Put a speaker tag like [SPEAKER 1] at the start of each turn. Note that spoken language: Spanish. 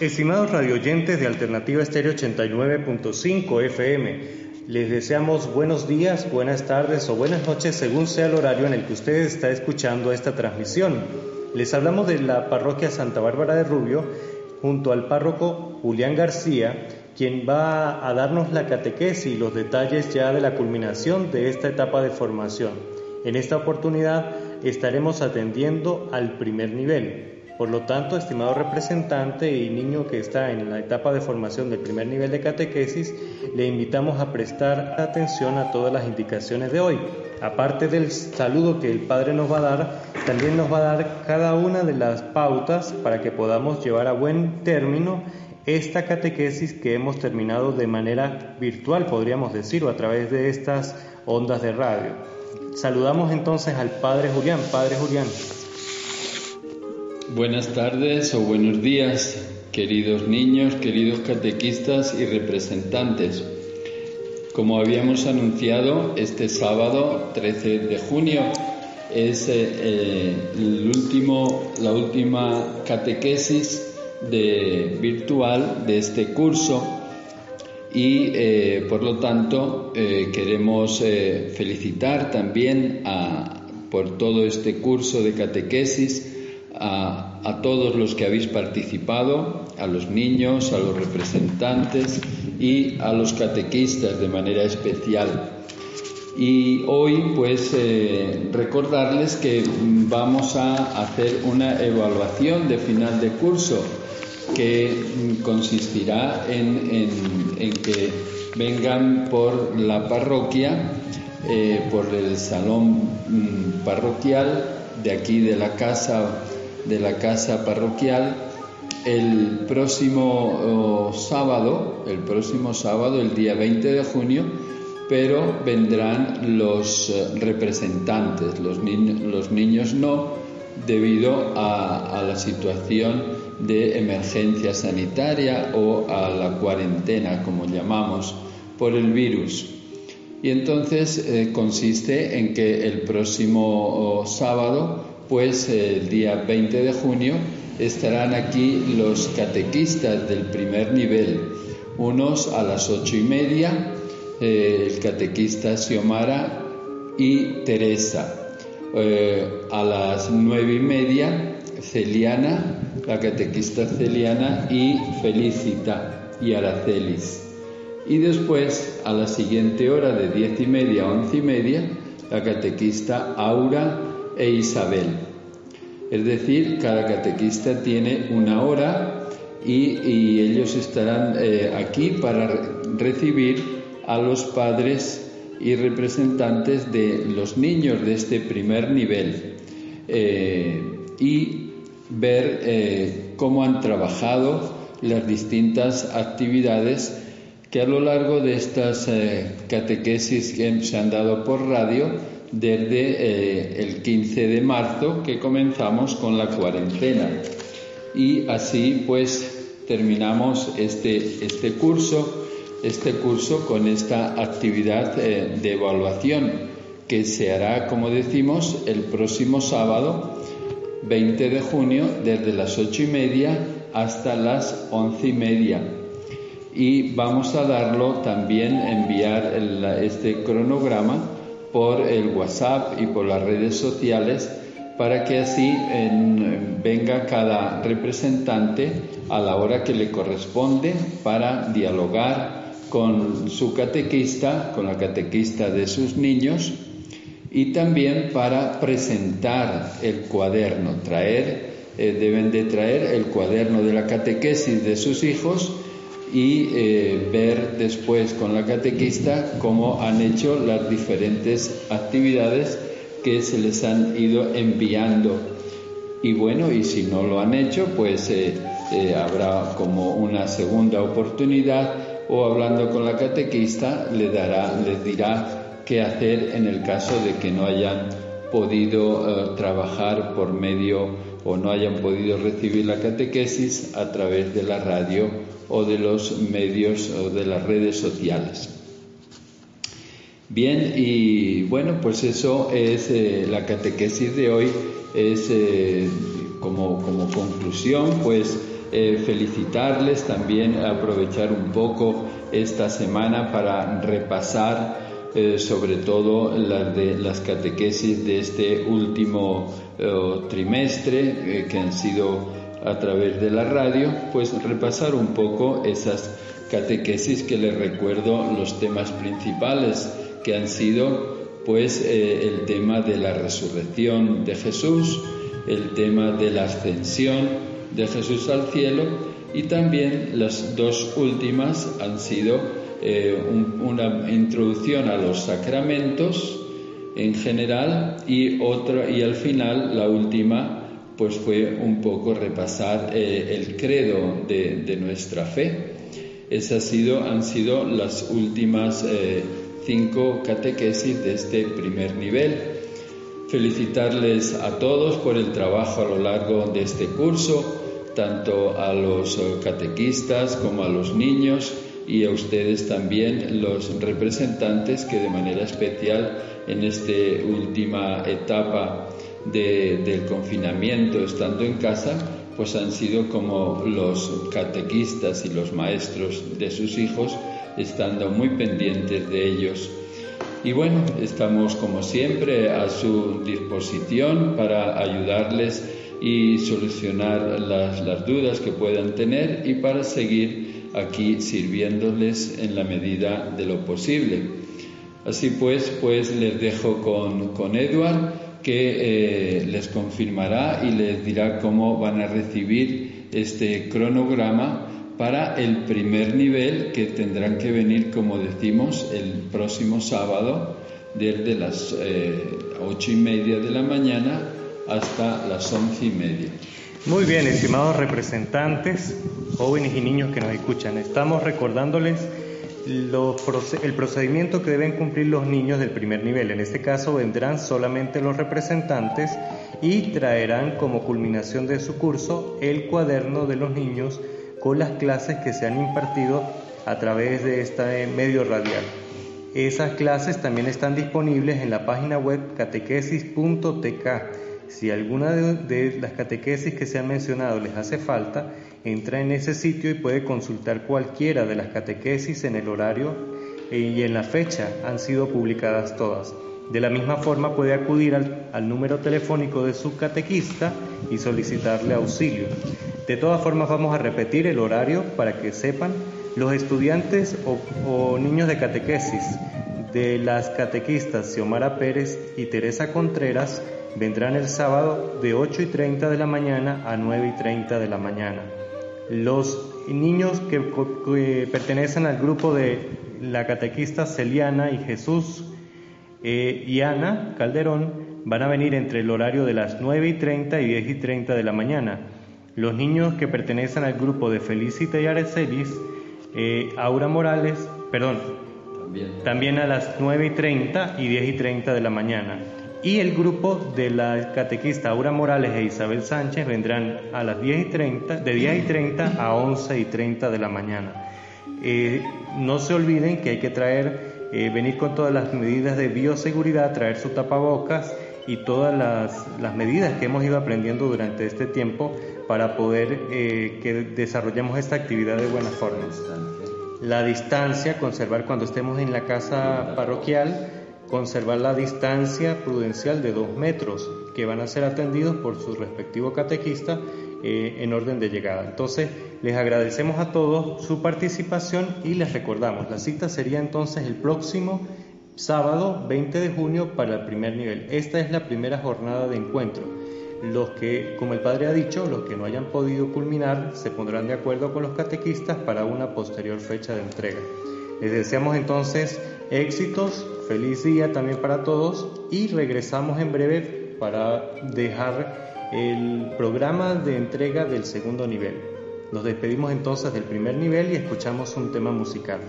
[SPEAKER 1] Estimados radioyentes de Alternativa Estéreo 89.5 FM, les deseamos buenos días, buenas tardes o buenas noches según sea el horario en el que usted está escuchando esta transmisión. Les hablamos de la parroquia Santa Bárbara de Rubio junto al párroco Julián García, quien va a darnos la catequesis y los detalles ya de la culminación de esta etapa de formación. En esta oportunidad estaremos atendiendo al primer nivel, por lo tanto, estimado representante y niño que está en la etapa de formación del primer nivel de catequesis, le invitamos a prestar atención a todas las indicaciones de hoy. Aparte del saludo que el Padre nos va a dar, también nos va a dar cada una de las pautas para que podamos llevar a buen término esta catequesis que hemos terminado de manera virtual, podríamos decir, o a través de estas ondas de radio. Saludamos entonces al Padre Julián. Padre Julián.
[SPEAKER 2] Buenas tardes o buenos días, queridos niños, queridos catequistas y representantes. Como habíamos anunciado, este sábado 13 de junio es eh, eh, la última catequesis virtual de este curso y eh, por lo tanto queremos felicitar también a, por todo este curso de catequesis a, todos los que habéis participado, a los niños, a los representantes y a los catequistas de manera especial. Y hoy pues eh, recordarles que vamos a hacer una evaluación de final de curso que consistirá en, que vengan por la parroquia, eh, por el salón mm, parroquial de aquí de la casa de la casa parroquial el próximo sábado, el próximo sábado, el día 20 de junio, pero vendrán los eh, representantes, los, los niños no, debido a, la situación de emergencia sanitaria o a la cuarentena, como llamamos, por el virus. Y entonces eh, consiste en que el próximo sábado pues el día 20 de junio estarán aquí los catequistas del primer nivel, unos a las ocho y media, eh, el catequista Xiomara y Teresa. Eh, a las nueve y media, Celiana, la catequista Celiana y Felicita y Aracelis. Y después, a la siguiente hora de diez y media a once y media, la catequista Aura e Isabel. Es decir, cada catequista tiene una hora y, ellos estarán eh, aquí para recibir a los padres y representantes de los niños de este primer nivel eh, y ver eh, cómo han trabajado las distintas actividades que a lo largo de estas catequesis que se han dado por radio desde eh, el 15 de marzo que comenzamos con la cuarentena. Y así pues terminamos este, este curso, este curso con esta actividad eh, de evaluación que se hará, como decimos, el próximo sábado 20 de junio desde las ocho y media hasta las once y media. Y vamos a darlo también, enviar este cronograma por el WhatsApp y por las redes sociales para que así venga cada representante a la hora que le corresponde para dialogar con su catequista, con la catequista de sus niños y también para presentar el cuaderno, traer, eh, deben de traer el cuaderno de la catequesis de sus hijos y eh, ver después con la catequista cómo han hecho las diferentes actividades que se les han ido enviando. Y bueno, y si no lo han hecho, pues eh, eh, habrá como una segunda oportunidad o hablando con la catequista le dará, les dirá qué hacer en el caso de que no hayan podido trabajar por medio o no hayan podido recibir la catequesis a través de la radio o de los medios o de las redes sociales. Bien, y bueno, pues eso es eh, la catequesis de hoy, es eh, como, como, conclusión, pues eh, felicitarles, también aprovechar un poco esta semana para repasar eh, sobre todo las, catequesis de este último eh, trimestre que han sido a través de la radio, pues repasar un poco esas catequesis que les recuerdo los temas principales que han sido pues el tema de la resurrección de Jesús, el tema de la ascensión de Jesús al cielo y también las dos últimas han sido eh, una introducción a los sacramentos en general y otra y al final la última pues fue un poco repasar eh, el credo de, nuestra fe. Esas han sido las últimas eh, cinco catequesis de este primer nivel. Felicitarles a todos por el trabajo a lo largo de este curso tanto a los eh, catequistas como a los niños y a ustedes también los representantes que de manera especial en esta última etapa del confinamiento estando en casa pues han sido como los catequistas y los maestros de sus hijos estando muy pendientes de ellos. Y bueno, estamos como siempre a su disposición para ayudarles y solucionar las, dudas que puedan tener y para seguir aquí sirviéndoles en la medida de lo posible. Así pues, pues les dejo con, con Edward que eh, les confirmará y les dirá cómo van a recibir este cronograma para el primer nivel que tendrán que venir, como decimos, el próximo sábado desde las eh, ocho y media de la mañana hasta las once y media.
[SPEAKER 1] Muy bien, estimados representantes, jóvenes y niños que nos escuchan, estamos recordándoles el procedimiento que deben cumplir los niños del primer nivel. En este caso vendrán solamente los representantes y traerán como culminación de su curso el cuaderno de los niños con las clases que se han impartido a través de este medio radial. Esas clases también están disponibles en la página web catequesis.tk si alguna de, las catequesis que se han mencionado les hace falta, entra en ese sitio y puede consultar cualquiera de las catequesis en el horario y en la fecha han sido publicadas todas. De la misma forma puede acudir al, número telefónico de su catequista y solicitarle auxilio. De todas formas vamos a repetir el horario para que sepan los estudiantes o, o niños de catequesis de las catequistas Xiomara Pérez y Teresa Contreras vendrán el sábado de 8 y 30 de la mañana a 9 y 30 de la mañana. Los niños que, pertenecen al grupo de la catequista Celiana y Jesús eh, y Ana Calderón van a venir entre el horario de las 9 y 30 y 10 y 30 de la mañana. Los niños que pertenecen al grupo de Felicita y Arecelis, eh, Aura Morales, perdón, también. también a las 9 y 30 y 10 y 30 de la mañana y el grupo de la catequista Aura Morales e Isabel Sánchez vendrán a las 10 y 30, de 10 y 30 a 11 y 30 de la mañana. Eh, no se olviden que hay que traer, eh, venir con todas las medidas de bioseguridad, traer su tapabocas y todas las, medidas que hemos ido aprendiendo durante este tiempo para poder eh, que desarrollemos esta actividad de buena forma. La distancia, conservar cuando estemos en la casa parroquial, conservar la distancia prudencial de dos metros que van a ser atendidos por su respectivo catequista eh, en orden de llegada. Entonces, les agradecemos a todos su participación y les recordamos, la cita sería entonces el próximo sábado 20 de junio para el primer nivel. Esta es la primera jornada de encuentro. Los que, como el padre ha dicho, los que no hayan podido culminar se pondrán de acuerdo con los catequistas para una posterior fecha de entrega. Les deseamos entonces éxitos, feliz día también para todos y regresamos en breve para dejar el programa de entrega del segundo nivel. Nos despedimos entonces del primer nivel y escuchamos un tema musical.